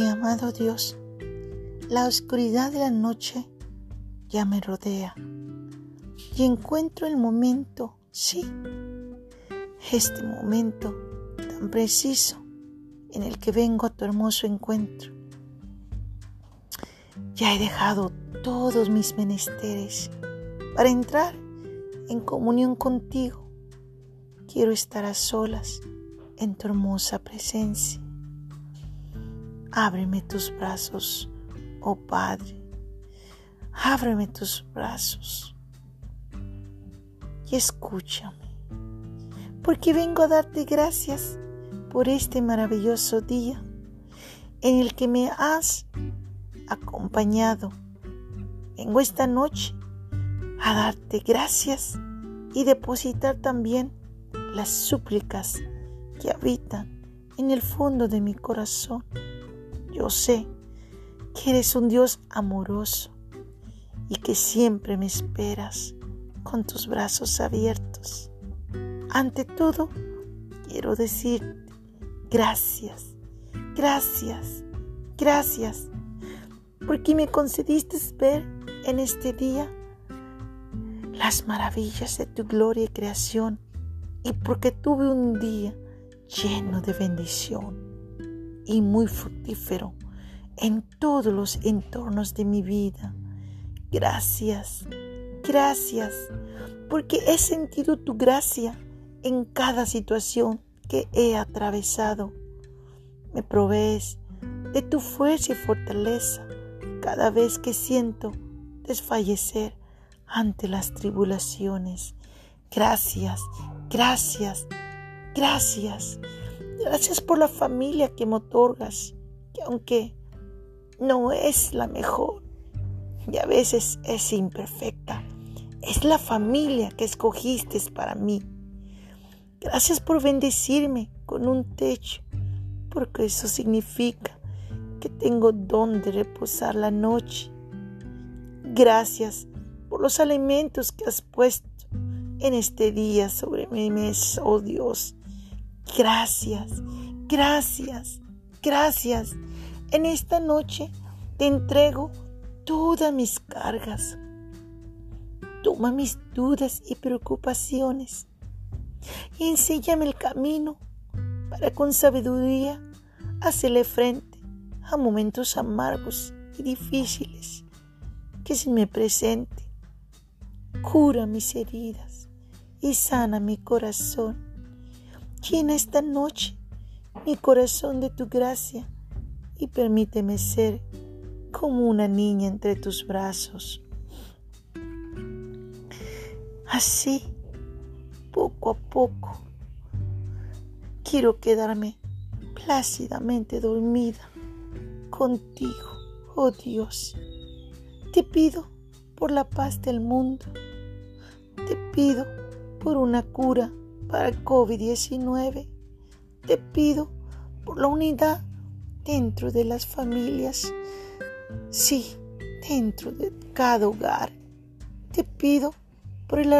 Amado Dios, la oscuridad de la noche ya me rodea y encuentro el momento, sí, este momento tan preciso en el que vengo a tu hermoso encuentro. Ya he dejado todos mis menesteres para entrar en comunión contigo. Quiero estar a solas en tu hermosa presencia. Ábreme tus brazos, oh Padre. Ábreme tus brazos y escúchame, porque vengo a darte gracias por este maravilloso día en el que me has acompañado. Vengo esta noche a darte gracias y depositar también las súplicas que habitan en el fondo de mi corazón. Yo sé que eres un Dios amoroso y que siempre me esperas con tus brazos abiertos. Ante todo, quiero decirte gracias, gracias, gracias, porque me concediste ver en este día las maravillas de tu gloria y creación y porque tuve un día lleno de bendición y muy fructífero en todos los entornos de mi vida. Gracias, gracias, porque he sentido tu gracia en cada situación que he atravesado. Me provees de tu fuerza y fortaleza cada vez que siento desfallecer ante las tribulaciones. Gracias, gracias, gracias. Gracias por la familia que me otorgas, que aunque no es la mejor y a veces es imperfecta, es la familia que escogiste para mí. Gracias por bendecirme con un techo, porque eso significa que tengo donde reposar la noche. Gracias por los alimentos que has puesto en este día sobre mi mesa, oh Dios. Gracias, gracias, gracias. En esta noche te entrego todas mis cargas. Toma mis dudas y preocupaciones y enséñame el camino para con sabiduría hacerle frente a momentos amargos y difíciles que se me presenten cura mis heridas y sana mi corazón. Llena esta noche mi corazón de tu gracia y permíteme ser como una niña entre tus brazos. Así, poco a poco, quiero quedarme plácidamente dormida contigo, oh Dios. Te pido por la paz del mundo te pido por una cura para el COVID-19. Te pido por la unidad dentro de las familias. Sí, dentro de cada hogar. Te pido por el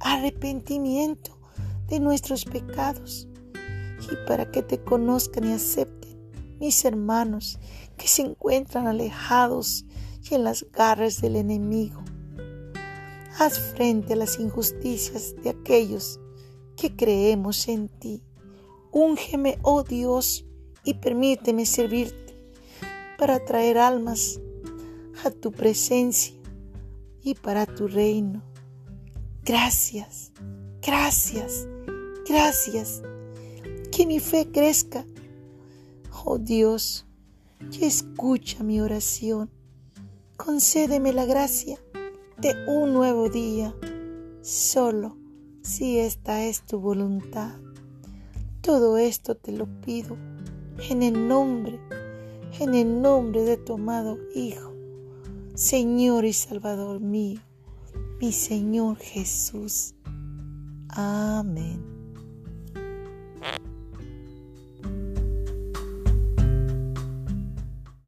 arrepentimiento de nuestros pecados y para que te conozcan y acepten mis hermanos que se encuentran alejados y en las garras del enemigo. Haz frente a las injusticias de aquellos que creemos en ti. Úngeme, oh Dios, y permíteme servirte para traer almas a tu presencia y para tu reino. Gracias, gracias, gracias. Que mi fe crezca. Oh Dios, y escucha mi oración. Concédeme la gracia de un nuevo día, solo si esta es tu voluntad. Todo esto te lo pido en el nombre, en el nombre de tu amado Hijo, Señor y Salvador mío, mi Señor Jesús. Amén.